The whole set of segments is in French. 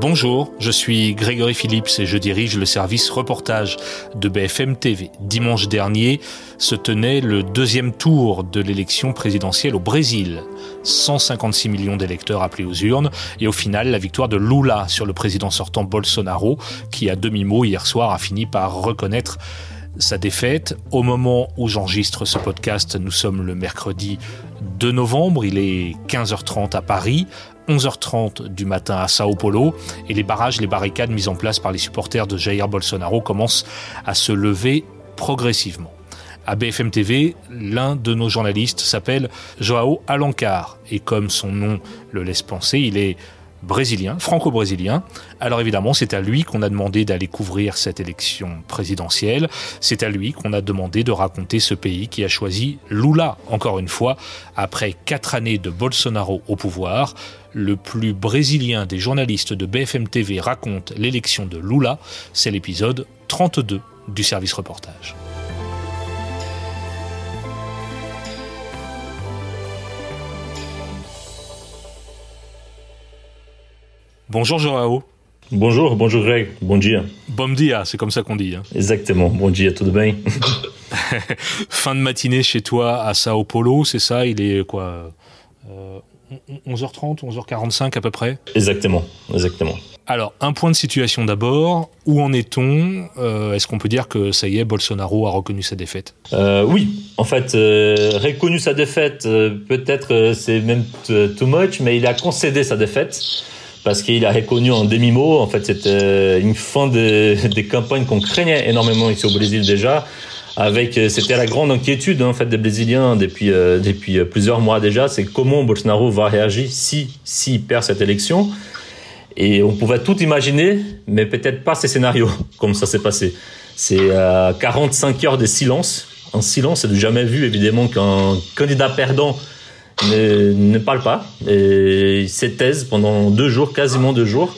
Bonjour, je suis Grégory Phillips et je dirige le service reportage de BFM TV. Dimanche dernier se tenait le deuxième tour de l'élection présidentielle au Brésil. 156 millions d'électeurs appelés aux urnes et au final la victoire de Lula sur le président sortant Bolsonaro qui à demi-mot hier soir a fini par reconnaître sa défaite. Au moment où j'enregistre ce podcast, nous sommes le mercredi 2 novembre, il est 15h30 à Paris. 11h30 du matin à Sao Paulo et les barrages, les barricades mises en place par les supporters de Jair Bolsonaro commencent à se lever progressivement. À BFM TV, l'un de nos journalistes s'appelle Joao Alencar et comme son nom le laisse penser, il est brésilien, franco-brésilien. Alors évidemment, c'est à lui qu'on a demandé d'aller couvrir cette élection présidentielle. C'est à lui qu'on a demandé de raconter ce pays qui a choisi Lula, encore une fois, après quatre années de Bolsonaro au pouvoir. Le plus brésilien des journalistes de BFM TV raconte l'élection de Lula. C'est l'épisode 32 du service reportage. Bonjour Joao. Bonjour, bonjour Greg, bon dia. Bon dia, c'est comme ça qu'on dit. Hein. Exactement, bon dia, tout bien Fin de matinée chez toi à Sao Paulo, c'est ça? Il est quoi 11h30, euh, 11h45 à peu près? Exactement, exactement. Alors, un point de situation d'abord. Où en est-on? Euh, Est-ce qu'on peut dire que ça y est, Bolsonaro a reconnu sa défaite? Euh, Oui, en fait, reconnu sa défaite, peut-être c'est même too much, mais il a concédé sa défaite parce qu'il a reconnu en demi-mot. En fait, c'était une fin de, des campagnes qu'on craignait énormément ici au Brésil déjà. Avec, euh, c'était la grande inquiétude en fait des Brésiliens depuis euh, depuis euh, plusieurs mois déjà, c'est comment Bolsonaro va réagir si s'il perd cette élection. Et on pouvait tout imaginer, mais peut-être pas ces scénarios comme ça s'est passé. C'est euh, 45 heures de silence, un silence c'est jamais vu évidemment qu'un candidat perdant ne, ne parle pas et taise pendant deux jours, quasiment deux jours.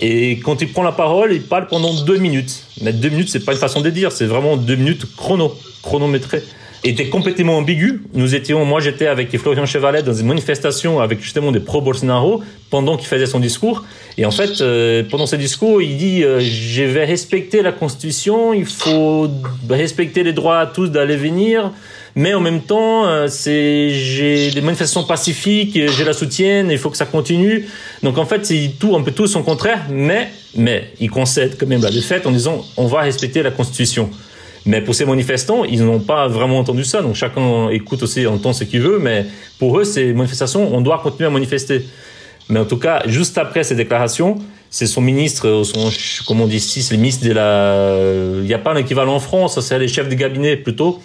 Et quand il prend la parole, il parle pendant deux minutes. Mais deux minutes, c'est pas une façon de dire, c'est vraiment deux minutes chrono, chronométrées. Et était complètement ambigu. Nous étions, moi j'étais avec Florian Chevalet dans une manifestation avec justement des pro-Bolsonaro pendant qu'il faisait son discours. Et en fait, euh, pendant ce discours, il dit euh, Je vais respecter la Constitution, il faut respecter les droits à tous d'aller venir mais en même temps, euh, c'est j'ai des manifestations pacifiques, j'ai la soutienne, il faut que ça continue. Donc en fait, c'est tout un peu tout son contraire, mais mais il concède quand même la défaite en disant on va respecter la Constitution. Mais pour ces manifestants, ils n'ont pas vraiment entendu ça. Donc chacun écoute aussi, entend ce qu'il veut, mais pour eux, ces manifestations, on doit continuer à manifester. Mais en tout cas, juste après ces déclarations, c'est son ministre, son, comment on dit ici, c'est le ministre de la, il n'y a pas un équivalent en France, c'est les chefs de cabinet plutôt,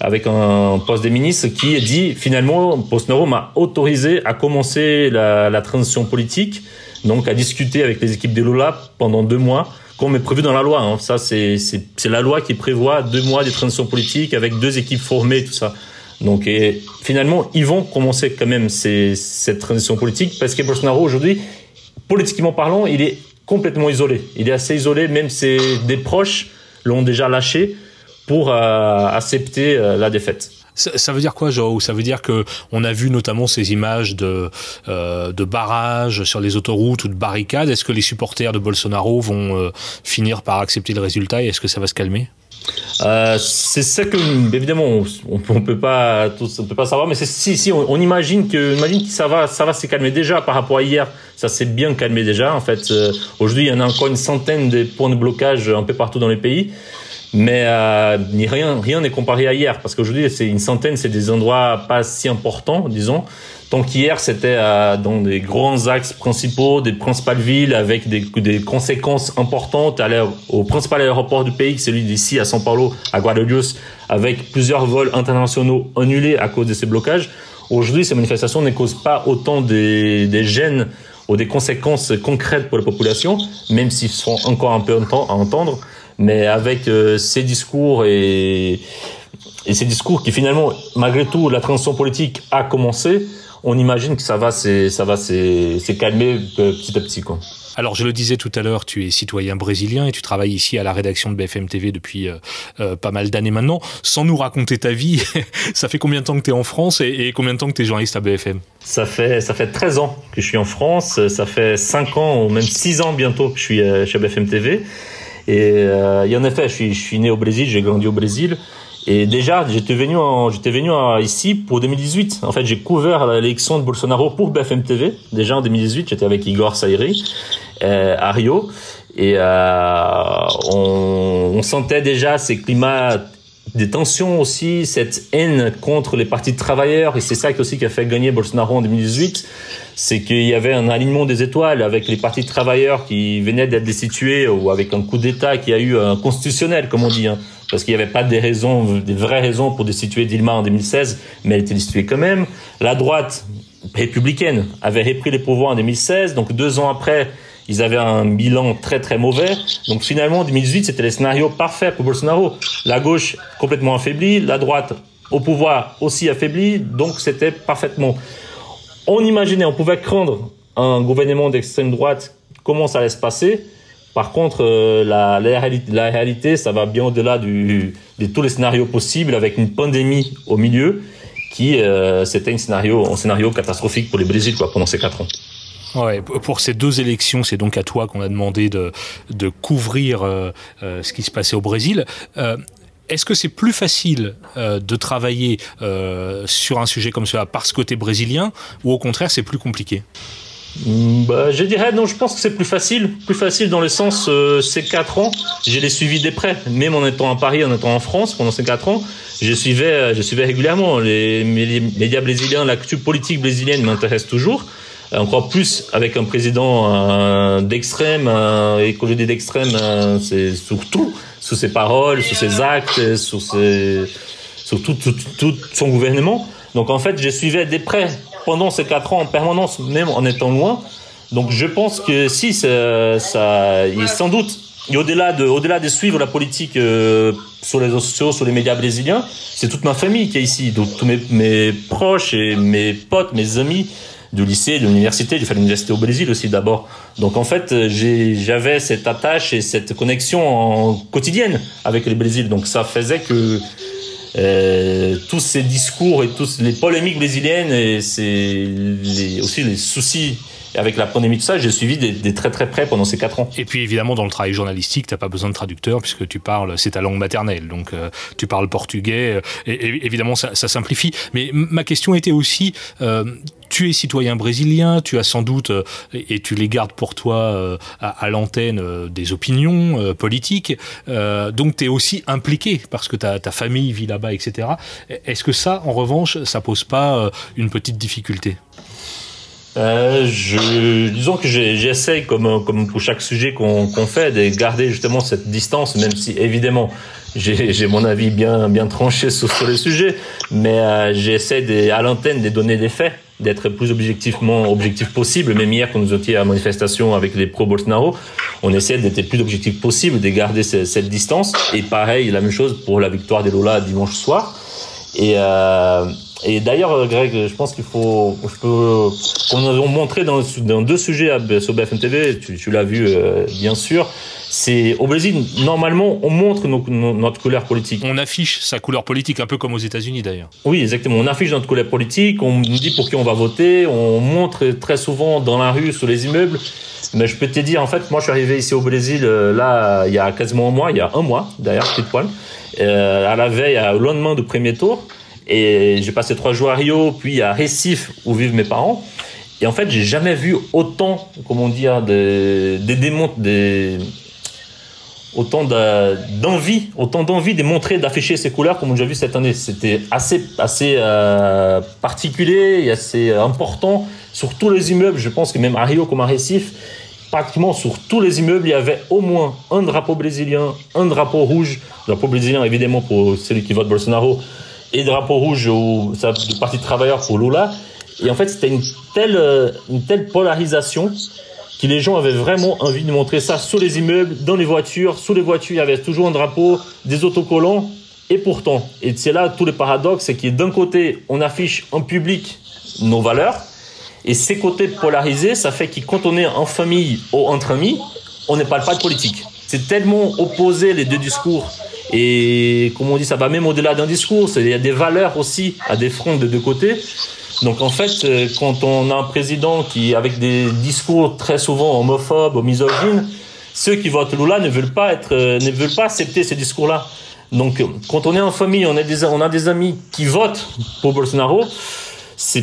avec un poste de ministre qui dit finalement Bolsonaro m'a autorisé à commencer la, transition politique, donc à discuter avec les équipes de Lula pendant deux mois, comme est prévu dans la loi. Hein. Ça, c'est la loi qui prévoit deux mois de transition politique avec deux équipes formées, tout ça. Donc finalement, ils vont commencer quand même cette transition politique parce que Bolsonaro aujourd'hui, politiquement parlant, il est complètement isolé. Il est assez isolé, même ses des proches l'ont déjà lâché pour euh, accepter euh, la défaite. Ça, veut dire quoi, Joe Ça veut dire que on a vu notamment ces images de euh, de barrages sur les autoroutes ou de barricades. Est-ce que les supporters de Bolsonaro vont euh, finir par accepter le résultat et est-ce que ça va se calmer? Euh, c'est ça que évidemment on, on peut pas on peut pas savoir mais si si on, on, imagine que imagine que ça va ça va se calmer déjà par rapport à hier. Ça s'est bien calmé déjà en fait. Aujourd'hui il y en a encore une centaine de points de blocage un peu partout dans les pays mais euh, rien rien n'est comparé à hier parce qu'aujourd'hui c'est une centaine, c'est des endroits pas si importants, disons. Tant qu'hier c'était euh, dans des grands axes principaux, des principales villes avec des, des conséquences importantes. Aller au principal aéroport du pays, celui d'ici à São Paulo, à Guarulhos, avec plusieurs vols internationaux annulés à cause de ces blocages. Aujourd'hui, ces manifestations ne causent pas autant des, des ou des conséquences concrètes pour la population, même s'ils sont encore un peu à entendre mais avec euh, ces discours et, et ces discours qui finalement, malgré tout, la transition politique a commencé, on imagine que ça va, ça va, c'est calmer petit à petit, quoi. Alors, je le disais tout à l'heure, tu es citoyen brésilien et tu travailles ici à la rédaction de BFM TV depuis euh, euh, pas mal d'années maintenant. Sans nous raconter ta vie, ça fait combien de temps que tu es en France et, combien de temps que tu es journaliste à BFM ça fait, ça fait 13 ans que je suis en France. Ça fait 5 ans, ou même 6 ans bientôt que je suis euh, chez BFM TV. Et, en effet, je suis, je suis né au Brésil, j'ai grandi au Brésil. Et déjà, j'étais venu, j'étais venu ici pour 2018. En fait, j'ai couvert l'élection de Bolsonaro pour BFM TV. Déjà en 2018, j'étais avec Igor Sairi euh, à Rio. Et euh, on, on, sentait déjà ces climats des tensions aussi, cette haine contre les partis de travailleurs. Et c'est ça aussi qui a fait gagner Bolsonaro en 2018 c'est qu'il y avait un alignement des étoiles avec les partis de travailleurs qui venaient d'être destitués ou avec un coup d'État qui a eu un constitutionnel, comme on dit. Hein parce qu'il n'y avait pas des raisons, des vraies raisons pour destituer Dilma en 2016, mais elle était destituée quand même. La droite républicaine avait repris les pouvoirs en 2016, donc deux ans après, ils avaient un bilan très très mauvais. Donc finalement, en 2018, c'était le scénario parfait pour Bolsonaro. La gauche complètement affaiblie, la droite au pouvoir aussi affaiblie, donc c'était parfaitement. On imaginait, on pouvait craindre un gouvernement d'extrême droite, comment ça allait se passer? Par contre, euh, la, réalité, ça va bien au-delà de tous les scénarios possibles avec une pandémie au milieu qui, euh, c'était un scénario, un scénario catastrophique pour le Brésil quoi, pendant ces quatre ans. Ouais, pour ces deux élections, c'est donc à toi qu'on a demandé de, de couvrir euh, ce qui se passait au Brésil. est-ce que c'est plus facile de travailler sur un sujet comme cela par ce côté brésilien ou au contraire c'est plus compliqué? Mm, bah, je dirais non, je pense que c'est plus facile, plus facile dans le sens euh, ces quatre ans, je les suivis de près, même en étant à Paris, en étant en France pendant ces quatre ans, je suivais, euh, je suivais régulièrement. Les, médias brésiliens, l'actu politique brésilienne m'intéresse toujours, encore plus avec un président d'extrême, un écologie d'extrême, c'est surtout sous ses paroles, sous ses actes, sur ses, sur tout, tout, tout son gouvernement. Donc en fait, je suivais de près pendant ces quatre ans en permanence, même en étant loin. Donc je pense que si ça, ça sans doute, au-delà de, au-delà de suivre la politique euh, sur les réseaux sociaux, sur les médias brésiliens, c'est toute ma famille qui est ici, donc tous mes, mes proches et mes potes, mes amis du lycée, de l'université, j'ai fait l'université au Brésil aussi d'abord. Donc en fait, j'avais cette attache et cette connexion en quotidienne avec le Brésil. Donc ça faisait que euh, tous ces discours et tous les polémiques brésiliennes et les, aussi les soucis avec la pandémie, tout ça, j'ai suivi des, très très près pendant ces quatre ans. Et puis évidemment, dans le travail journalistique, tu n'as pas besoin de traducteur puisque tu parles, c'est ta langue maternelle, donc euh, tu parles portugais. Euh, et, évidemment, ça, simplifie. Mais ma question était aussi, tu es citoyen brésilien, tu as sans doute, euh, et tu les gardes pour toi euh, à, l'antenne, euh, des opinions politiques, donc tu es aussi impliqué parce que ta, famille vit là-bas, etc. Est-ce que ça, en revanche, ça pose pas une petite difficulté? Disons que j'essaye, comme, pour chaque sujet qu'on fait, de garder justement cette distance, même si évidemment j'ai mon avis bien, bien tranché sur, sur le sujet, mais j'essaie à l'antenne de donner des faits d'être plus objectivement objectif possible. Même hier, quand nous étions à la manifestation avec les pro-Bolsonaro, on essaie d'être plus objectif possible, de garder cette, distance. Et pareil, la même chose pour la victoire des Lola dimanche soir. Et, euh, et d'ailleurs, Greg, je pense qu'il faut, je peux, nous avons montré dans, dans deux sujets sur BFM TV, tu, tu l'as vu euh, bien sûr, c'est au Brésil, normalement, on montre notre couleur politique. On affiche sa couleur politique, un peu comme aux États-Unis d'ailleurs. Oui, exactement. On affiche notre couleur politique, on nous dit pour qui on va voter, on montre très souvent dans la rue, sur les immeubles. Mais je peux te dire, en fait, moi je suis arrivé ici au Brésil, euh, là, il y a quasiment un mois, il y a un mois d'ailleurs, petit poil, euh, à la veille, au lendemain du premier tour. Et j'ai passé trois jours à Rio, puis à Recife, où vivent mes parents. Et en fait, j'ai jamais vu autant, comment dire, des, des autant d'envie, autant d'envie de montrer, d'afficher ces couleurs comme on a vu cette année. C'était assez, assez euh, particulier et assez important sur tous les immeubles. Je pense que même à Rio comme à Recife, pratiquement sur tous les immeubles, il y avait au moins un drapeau brésilien, un drapeau rouge, drapeau brésilien évidemment pour celui qui vote Bolsonaro, et drapeau rouge au, du Parti travailleur pour Lula. Et en fait, c'était une telle, une telle polarisation que les gens avaient vraiment envie de montrer ça sur les immeubles, dans les voitures. Sous les voitures, il y avait toujours un drapeau, des autocollants. Et pourtant, et c'est là tout le paradoxe, c'est que d'un côté, on affiche en public nos valeurs. Et ces côtés polarisés, ça fait que quand on est en famille ou entre amis, on ne parle pas de politique. C'est tellement opposé les deux discours. Et comme on dit, ça va même au-delà d'un discours. Il y a des valeurs aussi à des fronts de deux côtés. Donc en fait, euh, quand on a un président qui, avec des discours très souvent homophobes misogynes, ceux qui votent Lula ne veulent pas être, euh, ne veulent pas accepter ces discours-là. Donc quand on est en famille, on a des amis qui votent pour Bolsonaro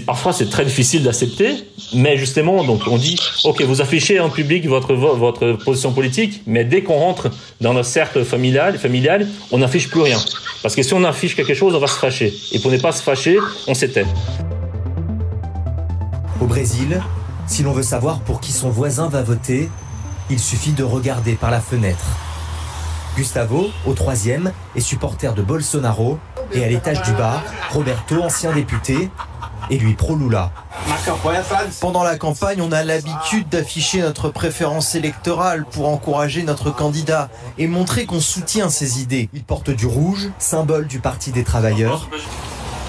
parfois c'est très difficile d'accepter, mais justement, donc on dit, ok, vous affichez en public votre votre position politique, mais dès qu'on rentre dans notre cercle familial, familial, on n'affiche plus rien, parce que si on affiche quelque chose, on va se fâcher, et pour ne pas se fâcher, on s'éteint. Au Brésil, si l'on veut savoir pour qui son voisin va voter, il suffit de regarder par la fenêtre. Gustavo, au troisième, est supporter de Bolsonaro, et à l'étage du bas, Roberto, ancien député, et lui pro-Lula. Pendant la campagne, on a l'habitude d'afficher notre préférence électorale pour encourager notre candidat et montrer qu'on soutient ses idées. Il porte du rouge, symbole du Parti des travailleurs.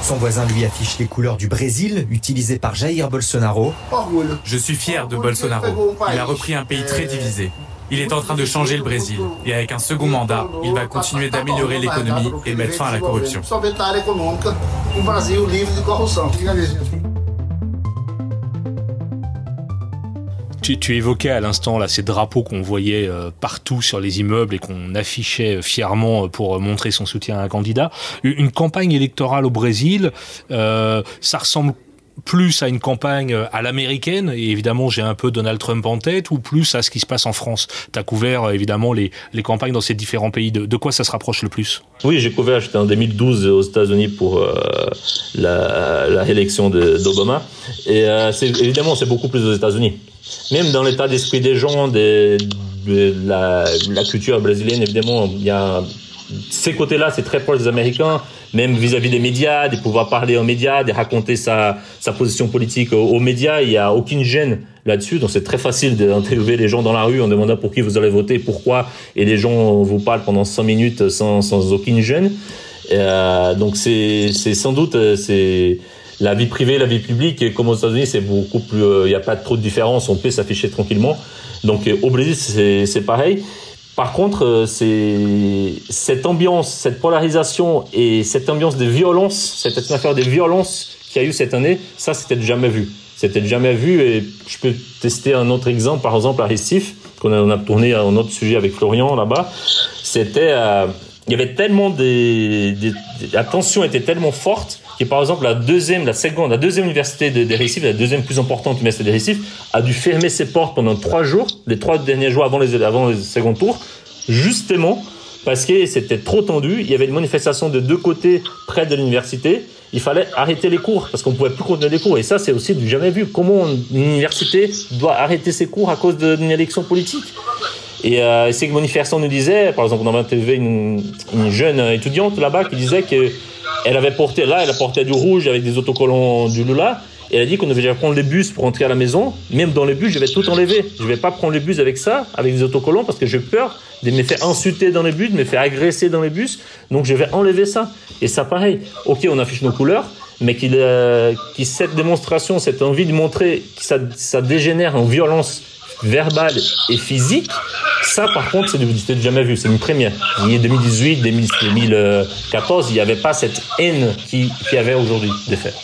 Son voisin lui affiche les couleurs du Brésil, utilisées par Jair Bolsonaro. Je suis fier de Bolsonaro. Il a repris un pays très divisé. Il est en train de changer le Brésil. Et avec un second mandat, il va continuer d'améliorer l'économie et mettre fin à la corruption. Tu, évoquais à l'instant là ces drapeaux qu'on voyait euh, partout sur les immeubles et qu'on affichait fièrement pour montrer son soutien à un candidat. Une campagne électorale au Brésil, euh, ça ressemble plus à une campagne euh, à l'américaine, et évidemment j'ai un peu Donald Trump en tête, ou plus à ce qui se passe en France Tu as couvert euh, évidemment les, les, campagnes dans ces différents pays. De, quoi ça se rapproche le plus? Oui, j'ai couvert, j'étais en 2012 aux États-Unis pour euh, la, la, réélection d'Obama, et évidemment c'est beaucoup plus aux États-Unis. Même dans l'état d'esprit des gens, de la, la culture brésilienne, évidemment, il y a ces côtés-là, c'est très proche des Américains, même vis-à-vis des médias, de pouvoir parler aux médias, de raconter sa, sa position politique aux, médias. Il n'y a aucune gêne là-dessus. Donc c'est très facile d'interviewer les gens dans la rue en demandant pour qui vous allez voter, pourquoi, et les gens vous parlent pendant 5 minutes sans, sans aucune gêne. Euh, donc c'est sans doute euh, c'est la vie privée, la vie publique, et comme aux États-Unis, c'est beaucoup plus, euh, il n'y a pas trop de différence, on peut s'afficher tranquillement. Donc au Brésil, c'est pareil. Par contre, euh, c'est cette ambiance, cette polarisation et cette ambiance de violence, cette atmosphère de violence qu'il y a eu cette année, ça, c'était jamais vu. C'était jamais vu et je peux tester un autre exemple, par exemple à Recife, qu'on a, on a tourné un autre sujet avec Florian là-bas. C'était, euh, il y avait tellement des, des, la tension était tellement forte que par exemple la deuxième, la seconde, la deuxième université de, Recife, la deuxième plus importante université de Recife, a dû fermer ses portes pendant trois jours, les trois derniers jours avant les avant les second tour, justement parce que c'était trop tendu. Il y avait une manifestation de deux côtés près de l'université. Il fallait arrêter les cours parce qu'on pouvait plus continuer les cours. Et ça, c'est aussi du jamais vu. Comment une université doit arrêter ses cours à cause d'une élection politique? Et euh, c'est que manifestation nous disait, par exemple, on avait interviewé une jeune étudiante là-bas qui disait que elle avait porté là, elle a porté du rouge avec des autocollants du Lula. Et elle a dit qu'on devait prendre les bus pour entrer à la maison. Même dans les bus, je vais tout enlever. Je vais pas prendre les bus avec ça, avec des autocollants, parce que j'ai peur de me faire insulter dans les bus, de me faire agresser dans les bus. Donc je vais enlever ça. Et ça, pareil. Ok, on affiche nos couleurs, mais qu'il, euh, cette démonstration, cette envie de montrer que ça, ça dégénère en violence verbale et physique, ça par contre, c'est jamais vu, c'est une première. En 2018, 2014, il n'y avait pas cette haine qui, qui avait aujourd'hui des faits.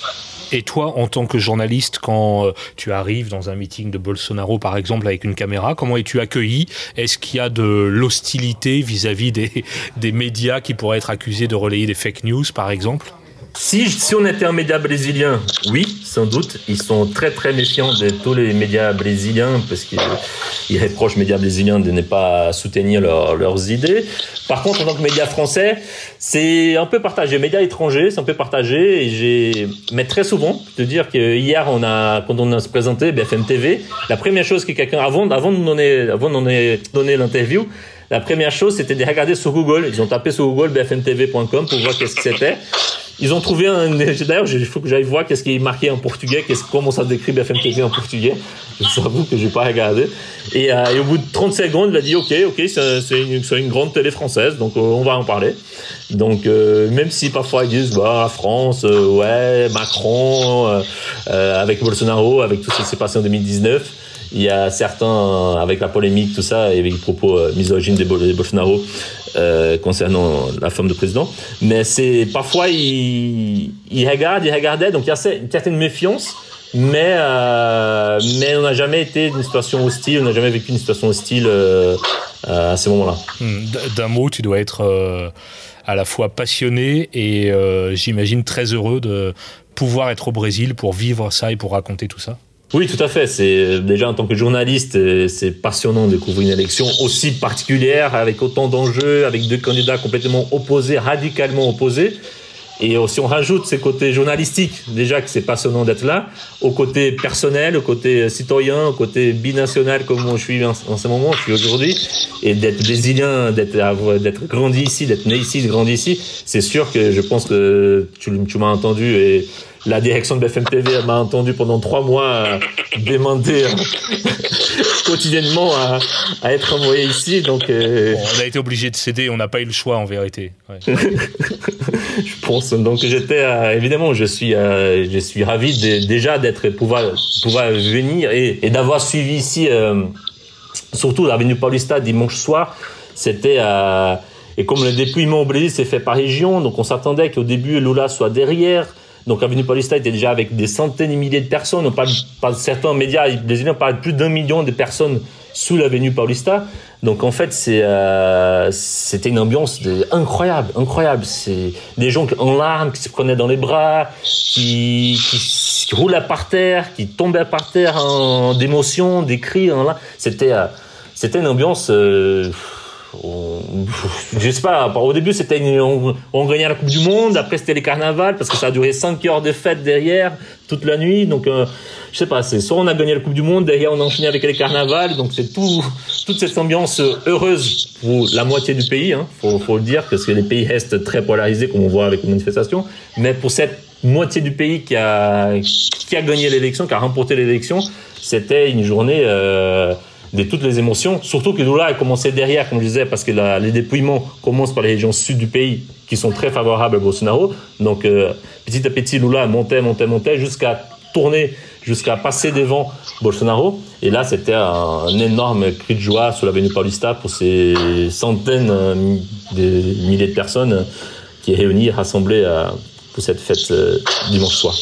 Et toi, en tant que journaliste, quand euh, tu arrives dans un meeting de Bolsonaro, par exemple, avec une caméra, comment es-tu accueilli? Est-ce qu'il y a de l'hostilité vis-à-vis des, des médias qui pourraient être accusés de relayer des fake news, par exemple? Si, si on était un média brésilien, oui, sans doute. Ils sont très très méfiants de tous les médias brésiliens parce qu'ils reprochent aux médias brésiliens de ne pas soutenir leurs idées. Par contre, en tant que média français, c'est un peu partagé. Médias étrangers, c'est un peu partagé. Et j'ai, mais très souvent, te dire que hier, on a, quand on a se présenté BFM TV, la première chose que quelqu'un, avant, avant de donner, avant de nous donner l'interview, la première chose, c'était de regarder sur Google. Ils ont tapé sur Google bfmtv.com pour voir qu'est-ce que c'était. Ils ont trouvé un. D'ailleurs, il faut que j'aille voir qu'est-ce qui est marqué en portugais, qu'est-ce, comment ça décrit BFM TV en portugais. Je t'avoue que j'ai pas regardé. Et, euh, et, au bout de 30 secondes, il a dit OK, OK, c'est une, une, grande télé française, donc euh, on va en parler. Donc euh, même si parfois ils disent bah France, euh, ouais, Macron, avec Bolsonaro, avec tout ce qui s'est passé en 2019 il y a certains, avec la polémique, tout ça, et avec les propos misogynes des Bolsonaro, euh, concernant la femme de président. Mais c'est parfois il, il regarde, il regardait, donc il y a une certaine méfiance. Mais euh, mais on n'a jamais été dans une situation hostile, on n'a jamais vécu une situation hostile euh, à ce moment-là. Hmm, d'un mot, tu dois être euh, à la fois passionné et euh, j'imagine très heureux de pouvoir être au Brésil pour vivre ça et pour raconter tout ça. Oui, tout à fait. C'est déjà en tant que journaliste, euh, c'est passionnant de couvrir une élection aussi particulière, avec autant d'enjeux, avec deux candidats complètement opposés, radicalement opposés. Et si on rajoute ces côtés journalistiques, déjà que c'est passionnant d'être là, au côté personnel, au côté citoyen, au côté binational comme je suis en, ce moment, je suis aujourd'hui, et d'être brésilien, d'être grandi ici, d'être né ici, de grandi ici, c'est sûr que je pense que tu, m'as entendu et la direction de BFM TV m'a entendu pendant trois mois demander quotidiennement à, à, être envoyé ici. Donc, euh... bon, on a été obligé de céder, on n'a pas eu le choix en vérité. Ouais. je pense. Donc j'étais euh, évidemment, je suis, euh, je suis ravi de, déjà d'être pouvoir pouvoir venir et, et d'avoir suivi ici, euh, surtout l'avenue Paulista dimanche soir. C'était et comme le dépouillement Brésil s'est fait par région, donc on s'attendait qu'au début Lula soit derrière. Donc Avenue Paulista était déjà avec des centaines et milliers de personnes. On parle, par certains médias brésiliens parlent de plus d'un million de personnes sous l'avenue Paulista. Donc en fait, euh, c'était une ambiance de, incroyable, incroyable. C'est des gens en larmes qui se prenaient dans les bras, qui, qui, qui roulaient par terre, qui tombaient par terre d'émotion, des cris. C'était euh, c'était une ambiance. Euh, on, je sais pas, au début c'était on, on, gagnait la Coupe du Monde, après c'était les carnavals parce que ça a duré 5 heures de fête derrière toute la nuit, donc euh, je sais pas, c'est soit on a gagné la Coupe du Monde, derrière on a enchaîné avec les carnavals, donc c'est tout, toute cette ambiance heureuse pour la moitié du pays, hein, faut, faut le dire, parce que les pays restent très polarisés comme on voit avec les manifestations, mais pour cette moitié du pays qui a, qui a gagné l'élection, qui a remporté l'élection, c'était une journée euh, de toutes les émotions. Surtout que Lula a commencé derrière, comme je disais, parce que les dépouillements commencent par les régions sud du pays qui sont très favorables à Bolsonaro. Donc euh, petit à petit, Lula montait, montait, montait jusqu'à tourner, jusqu'à passer devant Bolsonaro. Et là, c'était un, énorme cri de joie sur l'avenue Paulista pour ces centaines de milliers de personnes qui réunies, rassemblées à, pour cette fête euh, dimanche soir.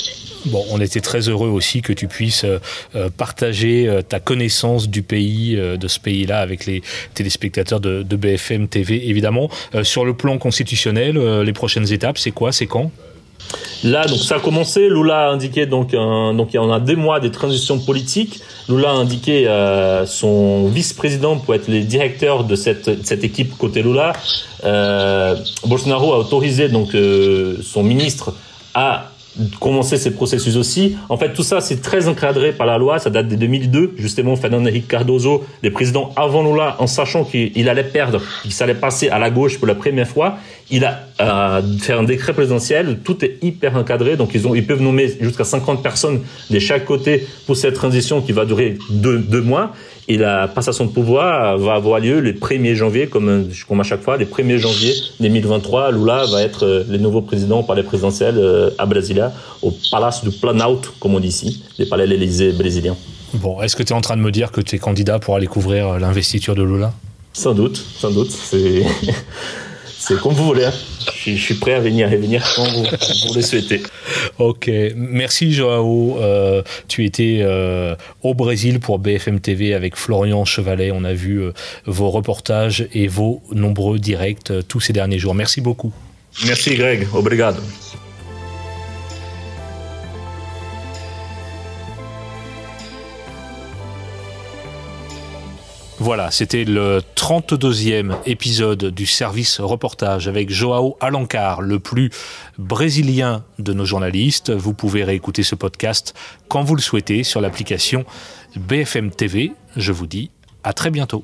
Bon, on était très heureux aussi que tu puisses euh, partager euh, ta connaissance du pays, euh, de ce pays-là, avec les téléspectateurs de, BFM TV, évidemment. sur le plan constitutionnel, les prochaines étapes, c'est quoi C'est quand? Là, donc ça a commencé. Lula a indiqué donc donc il y a des mois des transitions politiques. Lula a indiqué euh, son vice-président pour être le directeur de cette équipe côté Lula. Euh, Bolsonaro a autorisé donc euh, son ministre à commencer ces processus aussi. En fait, tout ça, c'est très encadré par la loi. Ça date de 2002. Justement, Fernando Henrique Cardoso, les présidents avant Lula, en sachant qu'il allait perdre, qu'il allait passer à la gauche pour la première fois, il a euh, fait un décret présidentiel. Tout est hyper encadré. Donc, ils, ont, ils peuvent nommer jusqu'à 50 personnes de chaque côté pour cette transition qui va durer deux mois. Et la passation de pouvoir va avoir lieu le 1er janvier, comme, comme à chaque fois, le 1er janvier 2023. Lula va être euh, le nouveau président par les présidentielles euh, à Brasilia, au Palace du Planalto, comme on dit ici, les palais de l'Élysée brésilien. Bon, est-ce que tu es en train de me dire que tu es candidat pour aller couvrir l'investiture de Lula? Sans doute, sans doute. C'est. C'est comme vous voulez. Je, suis prêt à venir et venir quand vous, vous le souhaitez. Ok, merci Joao. Euh, tu étais euh, au Brésil pour BFM TV avec Florian Chevalet. On a vu euh, vos reportages et vos nombreux directs tous ces derniers jours. Merci beaucoup. Merci Greg. Obrigado. Voilà, c'était le 32e épisode du service reportage avec Joao Alencar, le plus brésilien de nos journalistes. Vous pouvez réécouter ce podcast quand vous le souhaitez sur l'application BFM TV. Je vous dis à très bientôt.